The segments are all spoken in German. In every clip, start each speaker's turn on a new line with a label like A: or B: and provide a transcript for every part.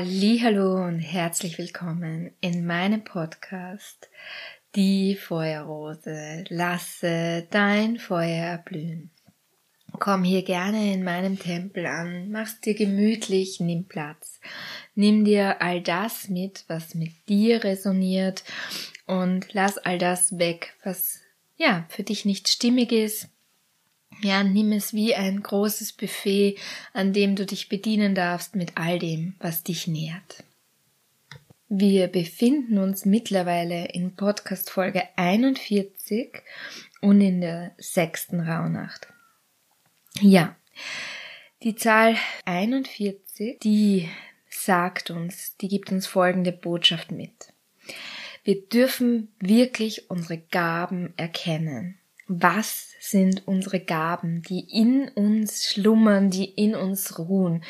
A: hallo und herzlich willkommen in meinem Podcast Die Feuerrose. Lasse dein Feuer erblühen. Komm hier gerne in meinem Tempel an, mach's dir gemütlich, nimm Platz. Nimm dir all das mit, was mit dir resoniert und lass all das weg, was ja für dich nicht stimmig ist. Ja, nimm es wie ein großes Buffet, an dem du dich bedienen darfst mit all dem, was dich nährt. Wir befinden uns mittlerweile in Podcast Folge 41 und in der sechsten Rauhnacht. Ja, die Zahl 41, die sagt uns, die gibt uns folgende Botschaft mit. Wir dürfen wirklich unsere Gaben erkennen. Was sind unsere Gaben, die in uns schlummern, die in uns ruhen?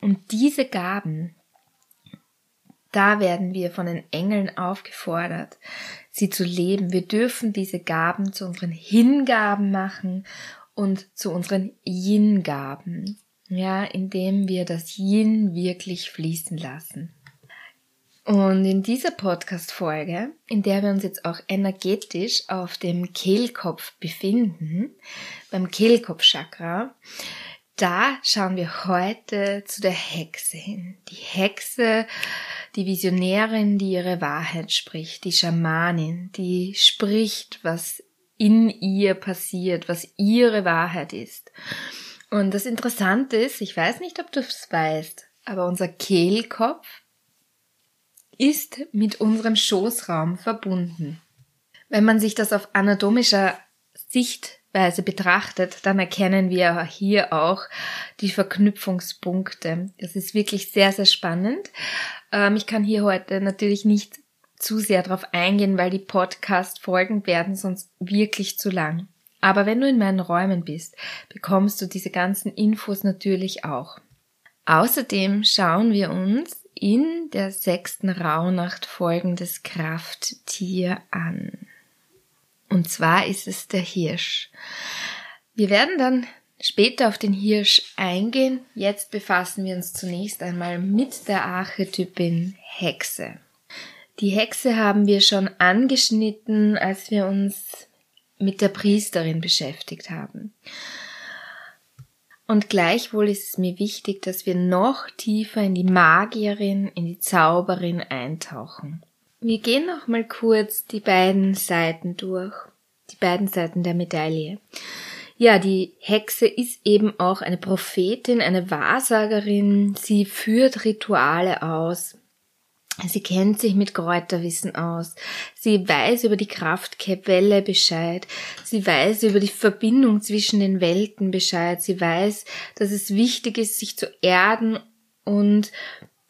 A: Und diese Gaben, da werden wir von den Engeln aufgefordert, sie zu leben. Wir dürfen diese Gaben zu unseren Hingaben machen und zu unseren Yin-Gaben, ja, indem wir das Yin wirklich fließen lassen. Und in dieser Podcast-Folge, in der wir uns jetzt auch energetisch auf dem Kehlkopf befinden, beim Kehlkopfchakra, da schauen wir heute zu der Hexe hin. Die Hexe, die Visionärin, die ihre Wahrheit spricht, die Schamanin, die spricht, was in ihr passiert, was ihre Wahrheit ist. Und das Interessante ist, ich weiß nicht, ob du es weißt, aber unser Kehlkopf ist mit unserem Schoßraum verbunden. Wenn man sich das auf anatomischer Sichtweise betrachtet, dann erkennen wir hier auch die Verknüpfungspunkte. Das ist wirklich sehr, sehr spannend. Ähm, ich kann hier heute natürlich nicht zu sehr darauf eingehen, weil die Podcast-Folgen werden sonst wirklich zu lang. Aber wenn du in meinen Räumen bist, bekommst du diese ganzen Infos natürlich auch. Außerdem schauen wir uns in der sechsten Rauhnacht folgendes Krafttier an. Und zwar ist es der Hirsch. Wir werden dann später auf den Hirsch eingehen. Jetzt befassen wir uns zunächst einmal mit der Archetypin Hexe. Die Hexe haben wir schon angeschnitten, als wir uns mit der Priesterin beschäftigt haben. Und gleichwohl ist es mir wichtig, dass wir noch tiefer in die Magierin, in die Zauberin eintauchen. Wir gehen noch mal kurz die beiden Seiten durch, die beiden Seiten der Medaille. Ja, die Hexe ist eben auch eine Prophetin, eine Wahrsagerin. Sie führt Rituale aus. Sie kennt sich mit Kräuterwissen aus. Sie weiß über die Kraftquelle Bescheid. Sie weiß über die Verbindung zwischen den Welten Bescheid. Sie weiß, dass es wichtig ist, sich zu erden und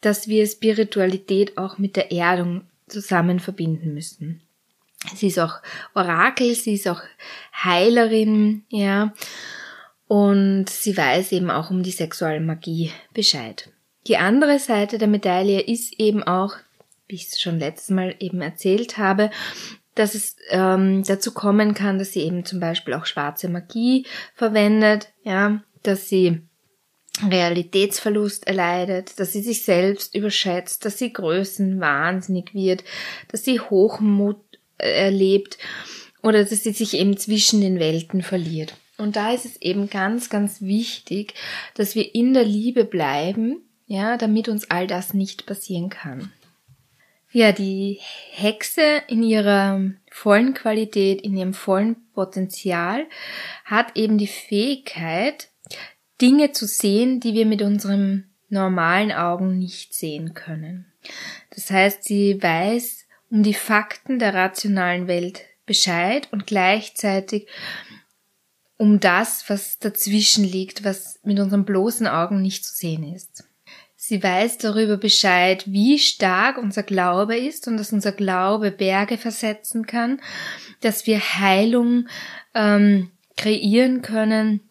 A: dass wir Spiritualität auch mit der Erdung zusammen verbinden müssen. Sie ist auch Orakel, sie ist auch Heilerin, ja. Und sie weiß eben auch um die Sexualmagie Bescheid. Die andere Seite der Medaille ist eben auch, wie ich es schon letztes Mal eben erzählt habe, dass es ähm, dazu kommen kann, dass sie eben zum Beispiel auch schwarze Magie verwendet, ja, dass sie Realitätsverlust erleidet, dass sie sich selbst überschätzt, dass sie größenwahnsinnig wird, dass sie Hochmut erlebt oder dass sie sich eben zwischen den Welten verliert. Und da ist es eben ganz, ganz wichtig, dass wir in der Liebe bleiben ja, damit uns all das nicht passieren kann. Ja, die Hexe in ihrer vollen Qualität, in ihrem vollen Potenzial hat eben die Fähigkeit, Dinge zu sehen, die wir mit unseren normalen Augen nicht sehen können. Das heißt, sie weiß um die Fakten der rationalen Welt Bescheid und gleichzeitig um das, was dazwischen liegt, was mit unseren bloßen Augen nicht zu sehen ist. Sie weiß darüber Bescheid, wie stark unser Glaube ist und dass unser Glaube Berge versetzen kann, dass wir Heilung ähm, kreieren können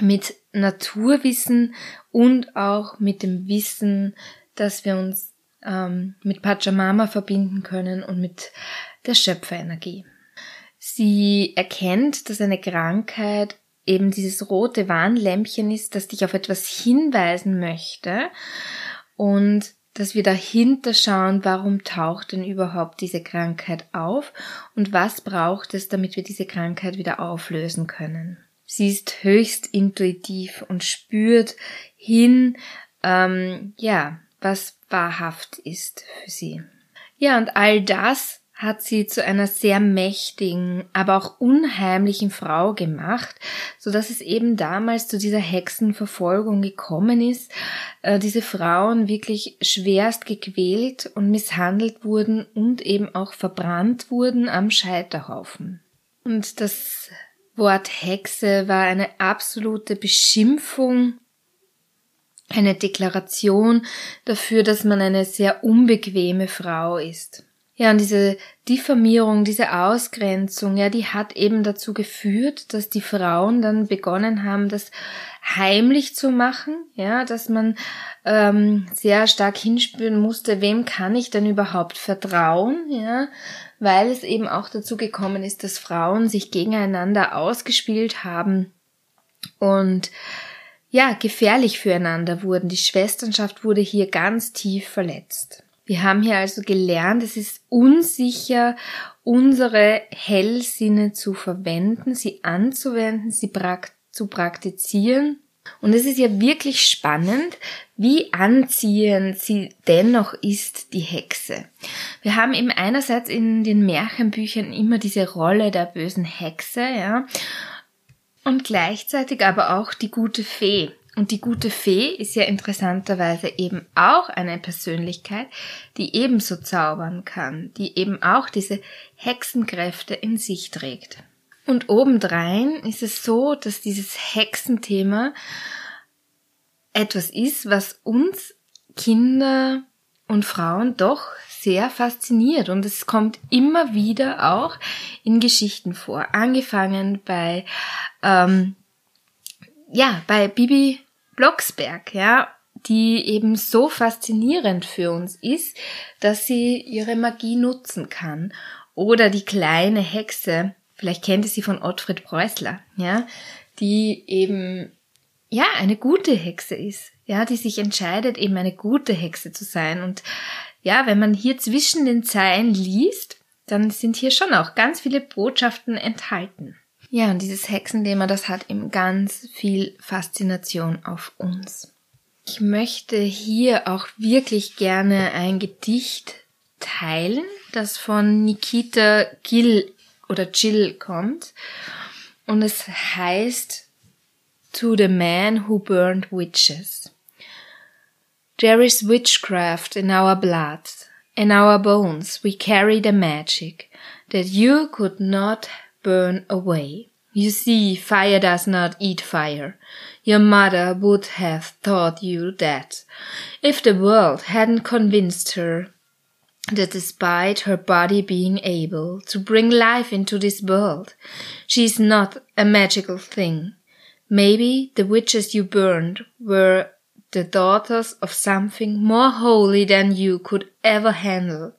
A: mit Naturwissen und auch mit dem Wissen dass wir uns ähm, mit Pachamama verbinden können und mit der Schöpferenergie. Sie erkennt, dass eine Krankheit eben dieses rote Warnlämpchen ist, das dich auf etwas hinweisen möchte und dass wir dahinter schauen, warum taucht denn überhaupt diese Krankheit auf und was braucht es, damit wir diese Krankheit wieder auflösen können. Sie ist höchst intuitiv und spürt hin, ähm, ja, was wahrhaft ist für sie. Ja, und all das hat sie zu einer sehr mächtigen, aber auch unheimlichen Frau gemacht, so dass es eben damals zu dieser Hexenverfolgung gekommen ist, äh, diese Frauen wirklich schwerst gequält und misshandelt wurden und eben auch verbrannt wurden am Scheiterhaufen. Und das Wort Hexe war eine absolute Beschimpfung eine Deklaration dafür, dass man eine sehr unbequeme Frau ist. Ja, und diese Diffamierung, diese Ausgrenzung, ja, die hat eben dazu geführt, dass die Frauen dann begonnen haben, das heimlich zu machen, ja, dass man ähm, sehr stark hinspüren musste, wem kann ich denn überhaupt vertrauen, ja, weil es eben auch dazu gekommen ist, dass Frauen sich gegeneinander ausgespielt haben und ja, gefährlich füreinander wurden. Die Schwesternschaft wurde hier ganz tief verletzt. Wir haben hier also gelernt, es ist unsicher, unsere Hellsinne zu verwenden, sie anzuwenden, sie prakt zu praktizieren. Und es ist ja wirklich spannend, wie anziehend sie dennoch ist, die Hexe. Wir haben eben einerseits in den Märchenbüchern immer diese Rolle der bösen Hexe, ja, und gleichzeitig aber auch die gute Fee. Und die gute Fee ist ja interessanterweise eben auch eine Persönlichkeit, die ebenso zaubern kann, die eben auch diese Hexenkräfte in sich trägt. Und obendrein ist es so, dass dieses Hexenthema etwas ist, was uns Kinder und Frauen doch sehr fasziniert und es kommt immer wieder auch in Geschichten vor. Angefangen bei ähm, ja bei Bibi Blocksberg, ja, die eben so faszinierend für uns ist, dass sie ihre Magie nutzen kann. Oder die kleine Hexe, vielleicht kennt ihr sie von Ottfried Preußler, ja, die eben ja eine gute Hexe ist, ja, die sich entscheidet, eben eine gute Hexe zu sein und ja, wenn man hier zwischen den Zeilen liest, dann sind hier schon auch ganz viele Botschaften enthalten. Ja, und dieses Hexenthema, das hat eben ganz viel Faszination auf uns. Ich möchte hier auch wirklich gerne ein Gedicht teilen, das von Nikita Gill oder Jill kommt. Und es heißt To the Man Who Burned Witches. There is witchcraft in our blood, in our bones we carry the magic that you could not burn away. You see, fire does not eat fire. Your mother would have taught you that. If the world hadn't convinced her that despite her body being able to bring life into this world, she is not a magical thing. Maybe the witches you burned were the daughters of something more holy than you could ever handle.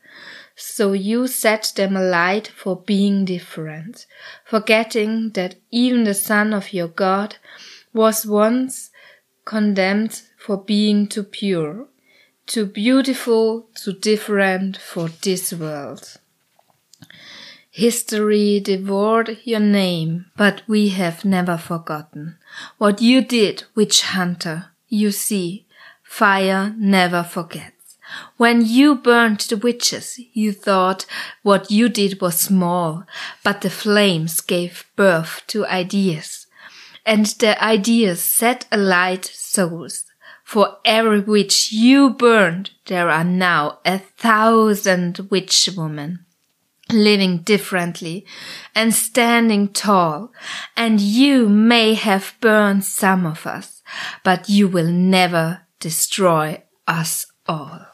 A: So you set them alight for being different, forgetting that even the son of your God was once condemned for being too pure, too beautiful, too different for this world. History devoured your name, but we have never forgotten what you did, witch hunter you see, fire never forgets. When you burned the witches, you thought what you did was small, but the flames gave birth to ideas. And the ideas set alight souls. For every witch you burned, there are now a thousand witch women living differently and standing tall, and you may have burned some of us, but you will never destroy us all.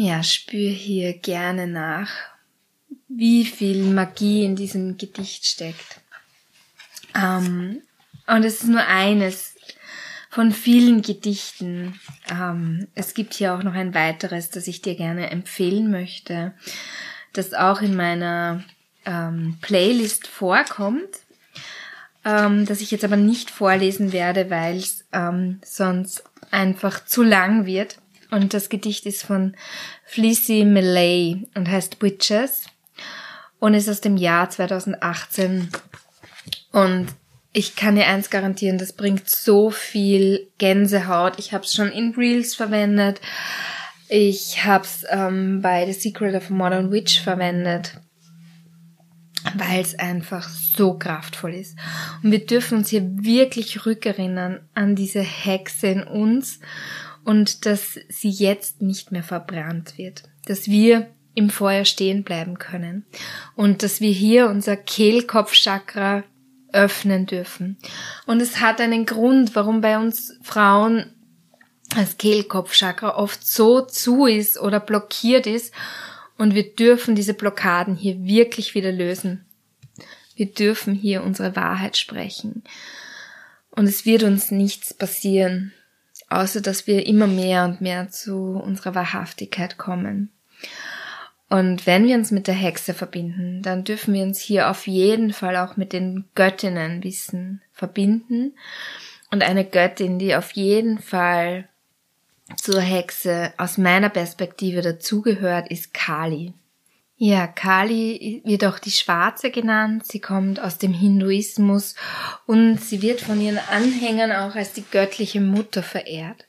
A: Ja, spür hier gerne nach, wie viel Magie in diesem Gedicht steckt. Ähm, und es ist nur eines von vielen Gedichten. Ähm, es gibt hier auch noch ein weiteres, das ich dir gerne empfehlen möchte, das auch in meiner ähm, Playlist vorkommt, ähm, das ich jetzt aber nicht vorlesen werde, weil es ähm, sonst einfach zu lang wird. Und das Gedicht ist von Fleecy Millay und heißt Witches und ist aus dem Jahr 2018. Und ich kann dir eins garantieren, das bringt so viel Gänsehaut. Ich habe es schon in Reels verwendet. Ich habe es ähm, bei The Secret of a Modern Witch verwendet, weil es einfach so kraftvoll ist. Und wir dürfen uns hier wirklich rückerinnern an diese Hexe in uns und dass sie jetzt nicht mehr verbrannt wird. Dass wir im Feuer stehen bleiben können und dass wir hier unser Kehlkopfchakra öffnen dürfen. Und es hat einen Grund, warum bei uns Frauen das Kehlkopfchakra oft so zu ist oder blockiert ist und wir dürfen diese Blockaden hier wirklich wieder lösen. Wir dürfen hier unsere Wahrheit sprechen. Und es wird uns nichts passieren, außer dass wir immer mehr und mehr zu unserer Wahrhaftigkeit kommen. Und wenn wir uns mit der Hexe verbinden, dann dürfen wir uns hier auf jeden Fall auch mit den Göttinnen wissen verbinden. Und eine Göttin, die auf jeden Fall zur Hexe aus meiner Perspektive dazugehört, ist Kali. Ja, Kali wird auch die Schwarze genannt. Sie kommt aus dem Hinduismus und sie wird von ihren Anhängern auch als die göttliche Mutter verehrt.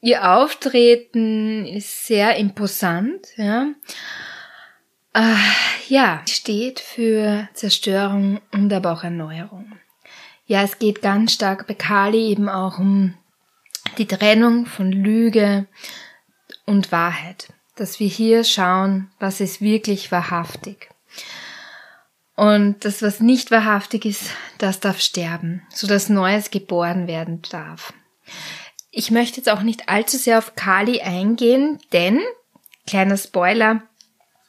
A: Ihr Auftreten ist sehr imposant, ja. Äh, ja, steht für Zerstörung und aber auch Erneuerung. Ja, es geht ganz stark bei Kali eben auch um die Trennung von Lüge und Wahrheit. Dass wir hier schauen, was ist wirklich wahrhaftig. Und das, was nicht wahrhaftig ist, das darf sterben, so dass Neues geboren werden darf. Ich möchte jetzt auch nicht allzu sehr auf Kali eingehen, denn, kleiner Spoiler,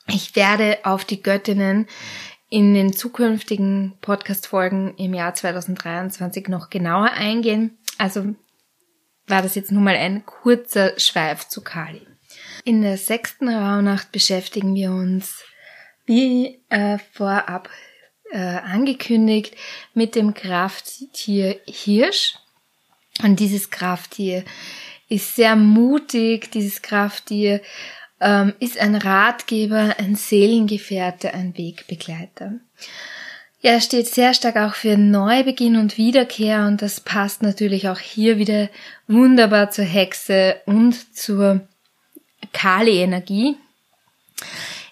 A: ich werde auf die Göttinnen in den zukünftigen Podcast-Folgen im Jahr 2023 noch genauer eingehen. Also war das jetzt nur mal ein kurzer Schweif zu Kali. In der sechsten Rauhnacht beschäftigen wir uns, wie äh, vorab äh, angekündigt, mit dem Krafttier Hirsch. Und dieses Krafttier ist sehr mutig, dieses Krafttier ähm, ist ein Ratgeber, ein Seelengefährte, ein Wegbegleiter. Er steht sehr stark auch für Neubeginn und Wiederkehr und das passt natürlich auch hier wieder wunderbar zur Hexe und zur Kali-Energie.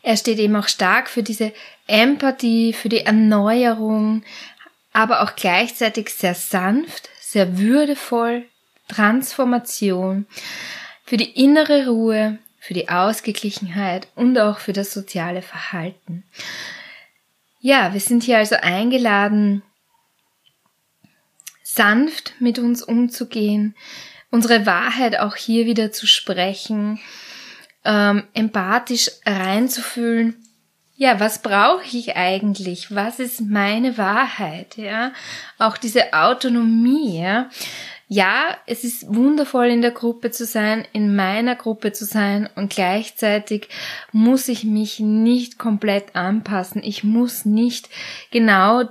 A: Er steht eben auch stark für diese Empathie, für die Erneuerung, aber auch gleichzeitig sehr sanft, sehr würdevoll, Transformation, für die innere Ruhe, für die Ausgeglichenheit und auch für das soziale Verhalten. Ja, wir sind hier also eingeladen, sanft mit uns umzugehen, unsere Wahrheit auch hier wieder zu sprechen, ähm, empathisch reinzufühlen. Ja, was brauche ich eigentlich? Was ist meine Wahrheit? Ja, auch diese Autonomie. Ja, ja, es ist wundervoll in der Gruppe zu sein, in meiner Gruppe zu sein und gleichzeitig muss ich mich nicht komplett anpassen. Ich muss nicht genau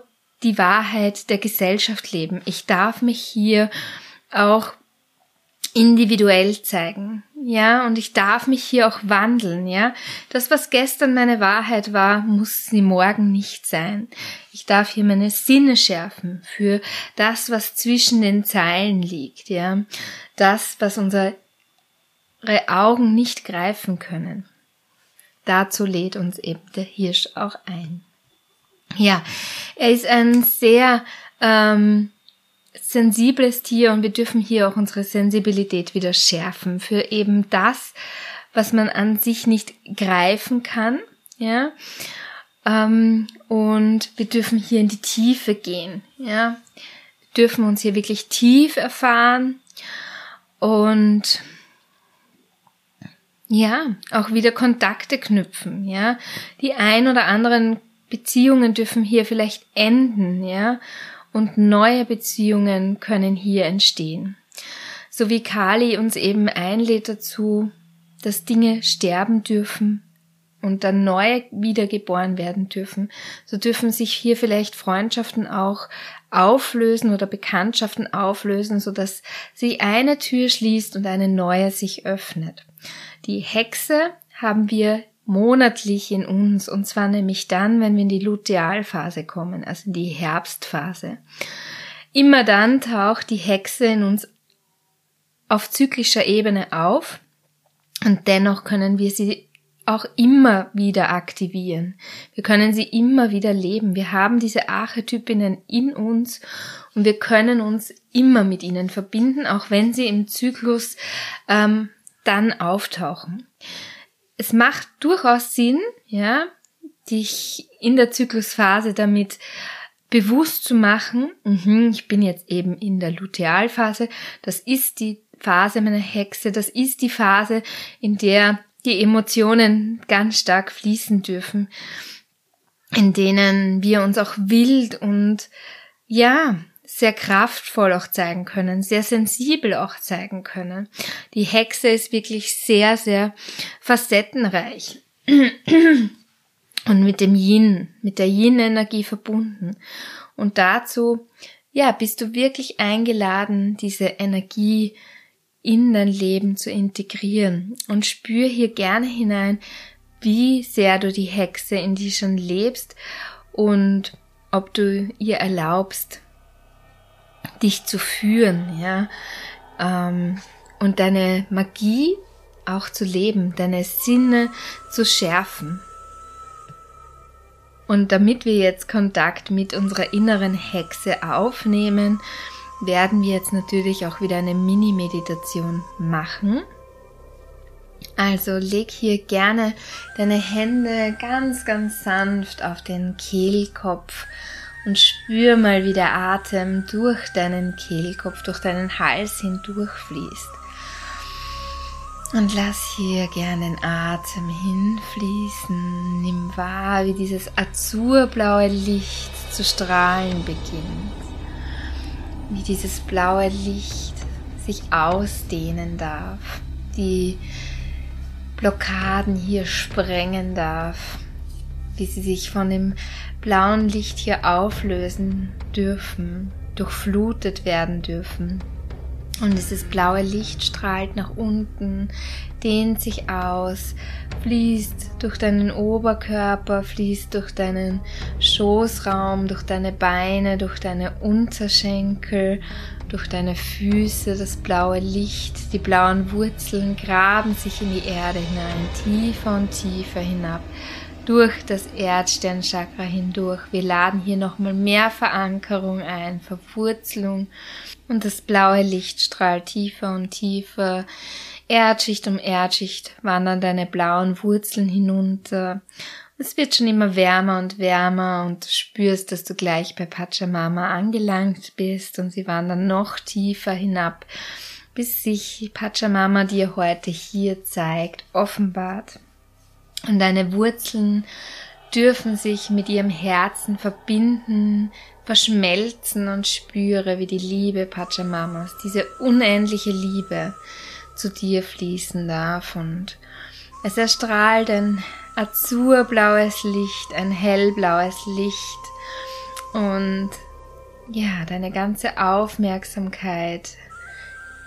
A: die Wahrheit der Gesellschaft leben. Ich darf mich hier auch individuell zeigen. Ja, und ich darf mich hier auch wandeln, ja. Das, was gestern meine Wahrheit war, muss sie morgen nicht sein. Ich darf hier meine Sinne schärfen für das, was zwischen den Zeilen liegt, ja. Das, was unsere Augen nicht greifen können. Dazu lädt uns eben der Hirsch auch ein. Ja, er ist ein sehr ähm, sensibles Tier und wir dürfen hier auch unsere Sensibilität wieder schärfen für eben das, was man an sich nicht greifen kann, ja. Ähm, und wir dürfen hier in die Tiefe gehen, ja. Wir dürfen uns hier wirklich tief erfahren und ja, auch wieder Kontakte knüpfen, ja. Die ein oder anderen Beziehungen dürfen hier vielleicht enden, ja und neue Beziehungen können hier entstehen. So wie Kali uns eben einlädt dazu, dass Dinge sterben dürfen und dann neu wiedergeboren werden dürfen, so dürfen sich hier vielleicht Freundschaften auch auflösen oder Bekanntschaften auflösen, so dass sie eine Tür schließt und eine neue sich öffnet. Die Hexe haben wir monatlich in uns und zwar nämlich dann, wenn wir in die Lutealphase kommen, also in die Herbstphase. Immer dann taucht die Hexe in uns auf zyklischer Ebene auf und dennoch können wir sie auch immer wieder aktivieren. Wir können sie immer wieder leben. Wir haben diese Archetypinnen in uns und wir können uns immer mit ihnen verbinden, auch wenn sie im Zyklus ähm, dann auftauchen. Es macht durchaus Sinn, ja, dich in der Zyklusphase damit bewusst zu machen, mhm, ich bin jetzt eben in der Lutealphase, das ist die Phase meiner Hexe, das ist die Phase, in der die Emotionen ganz stark fließen dürfen, in denen wir uns auch wild und ja, sehr kraftvoll auch zeigen können, sehr sensibel auch zeigen können. Die Hexe ist wirklich sehr, sehr facettenreich und mit dem Yin, mit der Yin-Energie verbunden. Und dazu, ja, bist du wirklich eingeladen, diese Energie in dein Leben zu integrieren und spür hier gerne hinein, wie sehr du die Hexe in dir schon lebst und ob du ihr erlaubst, dich zu führen, ja, ähm, und deine Magie auch zu leben, deine Sinne zu schärfen. Und damit wir jetzt Kontakt mit unserer inneren Hexe aufnehmen, werden wir jetzt natürlich auch wieder eine Mini-Meditation machen. Also leg hier gerne deine Hände ganz, ganz sanft auf den Kehlkopf und spür mal, wie der Atem durch deinen Kehlkopf, durch deinen Hals hindurchfließt. Und lass hier gerne den Atem hinfließen. Nimm wahr, wie dieses azurblaue Licht zu strahlen beginnt wie dieses blaue Licht sich ausdehnen darf, die Blockaden hier sprengen darf, wie sie sich von dem blauen Licht hier auflösen dürfen, durchflutet werden dürfen. Und dieses blaue Licht strahlt nach unten, dehnt sich aus, fließt durch deinen Oberkörper, fließt durch deinen Schoßraum, durch deine Beine, durch deine Unterschenkel, durch deine Füße. Das blaue Licht, die blauen Wurzeln graben sich in die Erde hinein, tiefer und tiefer hinab durch das Erdsternchakra hindurch. Wir laden hier nochmal mehr Verankerung ein, Verwurzelung und das blaue Licht strahlt tiefer und tiefer. Erdschicht um Erdschicht wandern deine blauen Wurzeln hinunter. Es wird schon immer wärmer und wärmer und du spürst, dass du gleich bei Pachamama angelangt bist und sie wandern noch tiefer hinab, bis sich Pachamama dir heute hier zeigt, offenbart. Und deine Wurzeln dürfen sich mit ihrem Herzen verbinden, verschmelzen und spüre, wie die Liebe Pachamamas, diese unendliche Liebe zu dir fließen darf. Und es erstrahlt ein azurblaues Licht, ein hellblaues Licht. Und ja, deine ganze Aufmerksamkeit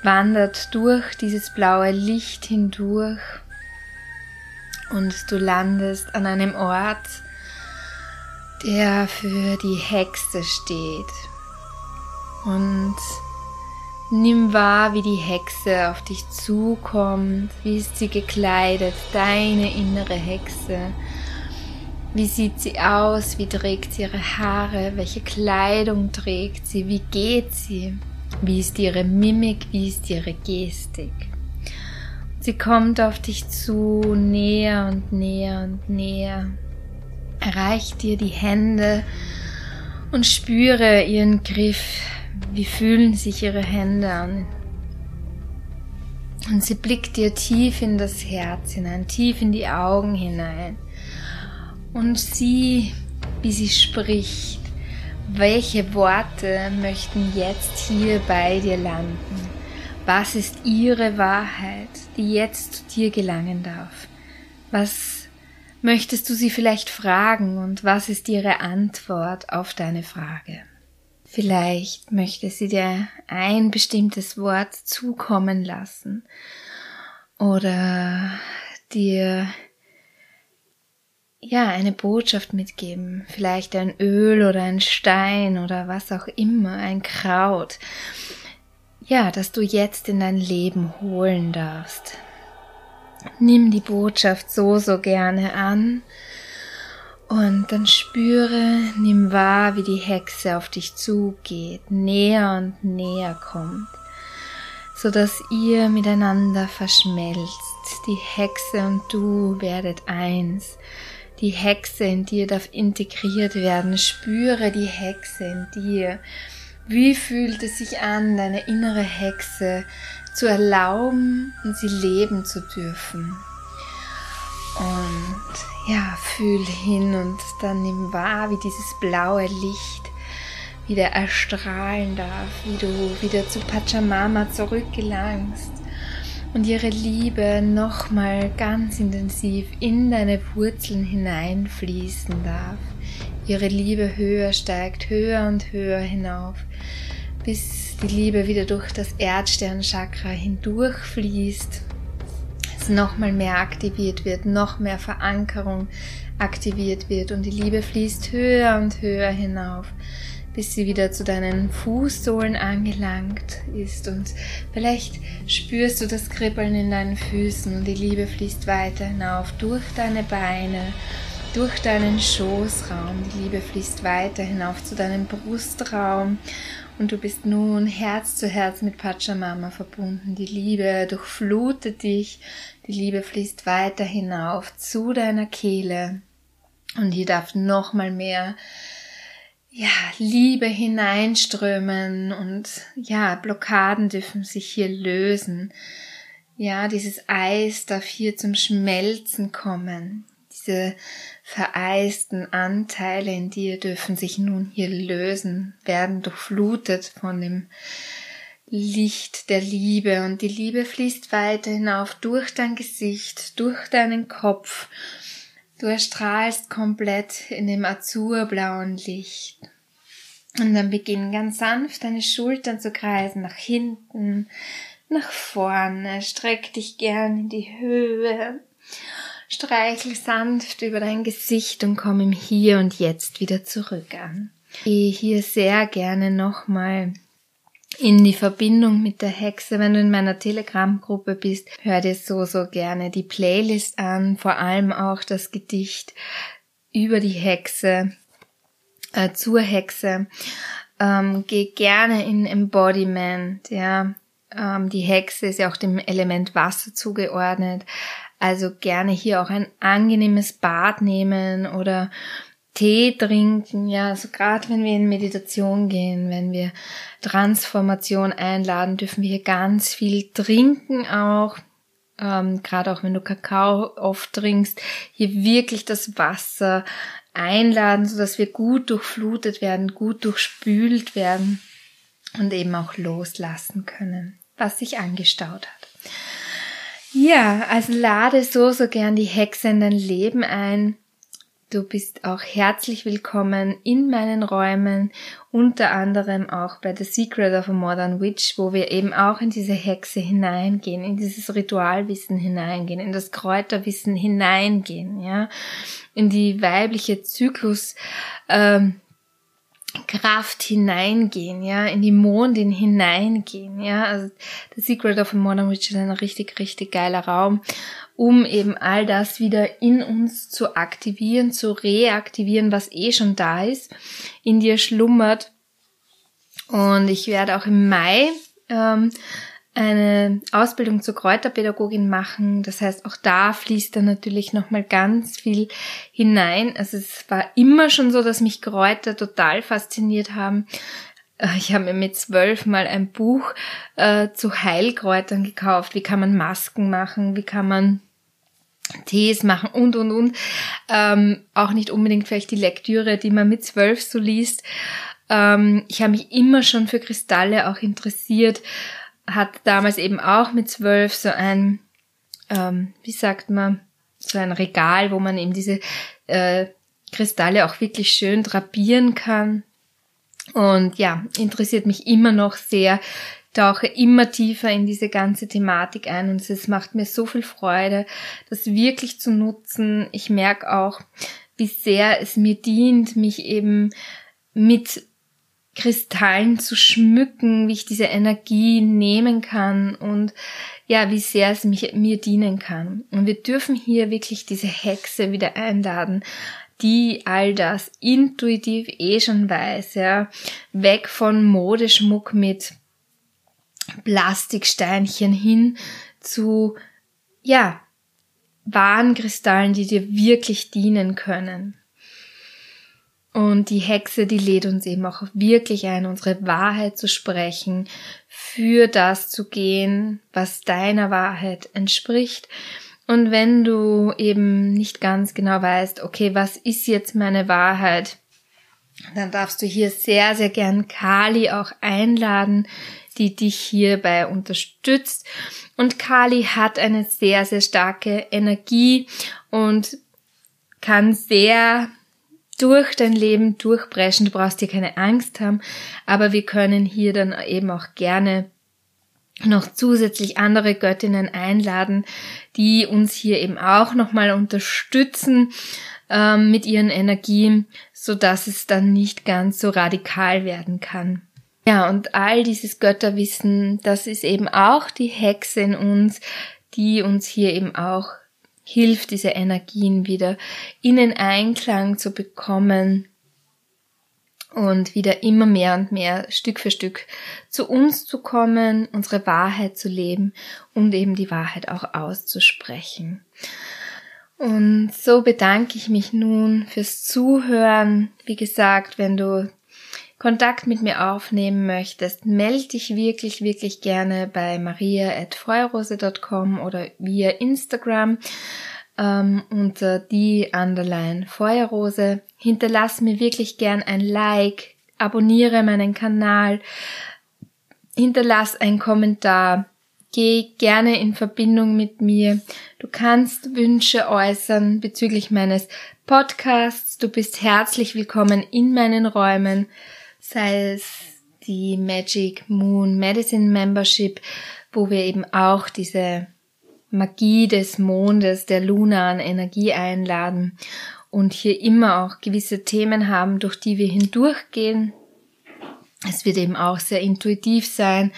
A: wandert durch dieses blaue Licht hindurch und du landest an einem Ort, der für die Hexe steht. Und nimm wahr, wie die Hexe auf dich zukommt, wie ist sie gekleidet, deine innere Hexe. Wie sieht sie aus? Wie trägt sie ihre Haare? Welche Kleidung trägt sie? Wie geht sie? Wie ist ihre Mimik? Wie ist ihre Gestik? Sie kommt auf dich zu, näher und näher und näher. Erreicht dir die Hände und spüre ihren Griff. Wie fühlen sich ihre Hände an? Und sie blickt dir tief in das Herz hinein, tief in die Augen hinein. Und sieh, wie sie spricht. Welche Worte möchten jetzt hier bei dir landen? Was ist ihre Wahrheit, die jetzt zu dir gelangen darf? Was möchtest du sie vielleicht fragen und was ist ihre Antwort auf deine Frage? Vielleicht möchte sie dir ein bestimmtes Wort zukommen lassen oder dir ja, eine Botschaft mitgeben, vielleicht ein Öl oder ein Stein oder was auch immer, ein Kraut, ja, das du jetzt in dein Leben holen darfst. Nimm die Botschaft so, so gerne an und dann spüre, nimm wahr, wie die Hexe auf dich zugeht, näher und näher kommt, so dass ihr miteinander verschmelzt. Die Hexe und du werdet eins. Die Hexe in dir darf integriert werden. Spüre die Hexe in dir. Wie fühlt es sich an, deine innere Hexe zu erlauben und sie leben zu dürfen? Und ja, fühl hin und dann nimm wahr, wie dieses blaue Licht wieder erstrahlen darf, wie du wieder zu Pachamama zurückgelangst und ihre Liebe nochmal ganz intensiv in deine Wurzeln hineinfließen darf. Ihre Liebe höher steigt, höher und höher hinauf, bis die Liebe wieder durch das Erdsternchakra hindurchfließt, es nochmal mehr aktiviert wird, noch mehr Verankerung aktiviert wird und die Liebe fließt höher und höher hinauf bis sie wieder zu deinen Fußsohlen angelangt ist und vielleicht spürst du das Kribbeln in deinen Füßen und die Liebe fließt weiter hinauf durch deine Beine, durch deinen Schoßraum. Die Liebe fließt weiter hinauf zu deinem Brustraum und du bist nun Herz zu Herz mit Pachamama verbunden. Die Liebe durchflutet dich, die Liebe fließt weiter hinauf zu deiner Kehle und hier darf noch mal mehr ja, Liebe hineinströmen und ja, Blockaden dürfen sich hier lösen. Ja, dieses Eis darf hier zum Schmelzen kommen. Diese vereisten Anteile in dir dürfen sich nun hier lösen, werden durchflutet von dem Licht der Liebe und die Liebe fließt weiter hinauf durch dein Gesicht, durch deinen Kopf, Du erstrahlst komplett in dem azurblauen Licht. Und dann beginnen ganz sanft deine Schultern zu kreisen, nach hinten, nach vorne. Streck dich gern in die Höhe. Streichel sanft über dein Gesicht und komm im Hier und Jetzt wieder zurück an. Gehe hier sehr gerne nochmal in die Verbindung mit der Hexe. Wenn du in meiner Telegram-Gruppe bist, hör dir so, so gerne die Playlist an, vor allem auch das Gedicht über die Hexe, äh, zur Hexe. Ähm, geh gerne in Embodiment, ja. Ähm, die Hexe ist ja auch dem Element Wasser zugeordnet. Also gerne hier auch ein angenehmes Bad nehmen oder Tee trinken, ja, also gerade wenn wir in Meditation gehen, wenn wir Transformation einladen, dürfen wir hier ganz viel trinken auch. Ähm, gerade auch wenn du Kakao oft trinkst, hier wirklich das Wasser einladen, so dass wir gut durchflutet werden, gut durchspült werden und eben auch loslassen können, was sich angestaut hat. Ja, also lade so, so gern die Hexe in dein Leben ein. Du bist auch herzlich willkommen in meinen Räumen, unter anderem auch bei The Secret of a Modern Witch, wo wir eben auch in diese Hexe hineingehen, in dieses Ritualwissen hineingehen, in das Kräuterwissen hineingehen, ja, in die weibliche Zyklus, ähm, Kraft hineingehen, ja, in die Mondin hineingehen, ja. Also The Secret of a Modern Witch ist ein richtig, richtig geiler Raum um eben all das wieder in uns zu aktivieren, zu reaktivieren, was eh schon da ist, in dir schlummert. Und ich werde auch im Mai ähm, eine Ausbildung zur Kräuterpädagogin machen. Das heißt, auch da fließt dann natürlich nochmal ganz viel hinein. Also es war immer schon so, dass mich Kräuter total fasziniert haben. Äh, ich habe mir mit zwölf mal ein Buch äh, zu Heilkräutern gekauft. Wie kann man Masken machen? Wie kann man Tees machen und und und. Ähm, auch nicht unbedingt vielleicht die Lektüre, die man mit zwölf so liest. Ähm, ich habe mich immer schon für Kristalle auch interessiert. Hatte damals eben auch mit zwölf so ein, ähm, wie sagt man, so ein Regal, wo man eben diese äh, Kristalle auch wirklich schön drapieren kann. Und ja, interessiert mich immer noch sehr, tauche immer tiefer in diese ganze Thematik ein und es macht mir so viel Freude, das wirklich zu nutzen. Ich merke auch, wie sehr es mir dient, mich eben mit Kristallen zu schmücken, wie ich diese Energie nehmen kann und ja, wie sehr es mich, mir dienen kann. Und wir dürfen hier wirklich diese Hexe wieder einladen, die all das intuitiv eh schon weiß, ja. Weg von Modeschmuck mit Plastiksteinchen hin zu, ja, wahren Kristallen, die dir wirklich dienen können. Und die Hexe, die lädt uns eben auch wirklich ein, unsere Wahrheit zu sprechen, für das zu gehen, was deiner Wahrheit entspricht. Und wenn du eben nicht ganz genau weißt, okay, was ist jetzt meine Wahrheit, dann darfst du hier sehr, sehr gern Kali auch einladen, die dich hierbei unterstützt. Und Kali hat eine sehr, sehr starke Energie und kann sehr durch dein Leben durchbrechen. Du brauchst dir keine Angst haben, aber wir können hier dann eben auch gerne noch zusätzlich andere Göttinnen einladen, die uns hier eben auch nochmal unterstützen ähm, mit ihren Energien, so dass es dann nicht ganz so radikal werden kann. Ja, und all dieses Götterwissen, das ist eben auch die Hexe in uns, die uns hier eben auch hilft, diese Energien wieder in den Einklang zu bekommen und wieder immer mehr und mehr Stück für Stück zu uns zu kommen, unsere Wahrheit zu leben und eben die Wahrheit auch auszusprechen. Und so bedanke ich mich nun fürs Zuhören. Wie gesagt, wenn du Kontakt mit mir aufnehmen möchtest, melde dich wirklich, wirklich gerne bei maria.feuerrose.com oder via Instagram ähm, unter die Underline Feuerrose. Hinterlass mir wirklich gern ein Like, abonniere meinen Kanal, hinterlass einen Kommentar, geh gerne in Verbindung mit mir. Du kannst Wünsche äußern bezüglich meines Podcasts. Du bist herzlich willkommen in meinen Räumen sei es die Magic Moon Medicine Membership, wo wir eben auch diese Magie des Mondes, der lunaren Energie einladen und hier immer auch gewisse Themen haben, durch die wir hindurchgehen. Es wird eben auch sehr intuitiv sein,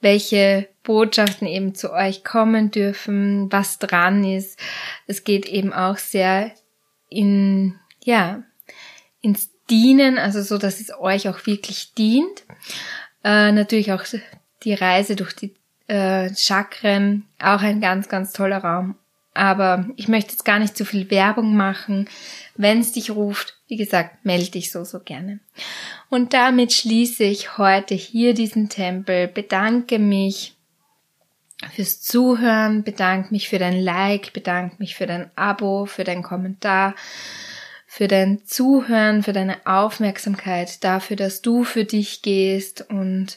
A: welche Botschaften eben zu euch kommen dürfen, was dran ist. Es geht eben auch sehr in, ja, ins dienen, also so, dass es euch auch wirklich dient. Äh, natürlich auch die Reise durch die äh, Chakren, auch ein ganz, ganz toller Raum. Aber ich möchte jetzt gar nicht zu viel Werbung machen. Wenn es dich ruft, wie gesagt, melde dich so, so gerne. Und damit schließe ich heute hier diesen Tempel, bedanke mich fürs Zuhören, bedanke mich für dein Like, bedanke mich für dein Abo, für dein Kommentar für dein Zuhören, für deine Aufmerksamkeit, dafür, dass du für dich gehst und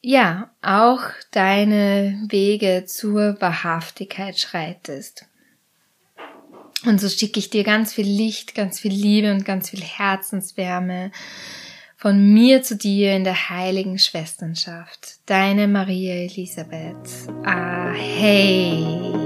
A: ja, auch deine Wege zur Wahrhaftigkeit schreitest. Und so schicke ich dir ganz viel Licht, ganz viel Liebe und ganz viel Herzenswärme von mir zu dir in der heiligen Schwesternschaft. Deine Maria Elisabeth. Ah, hey.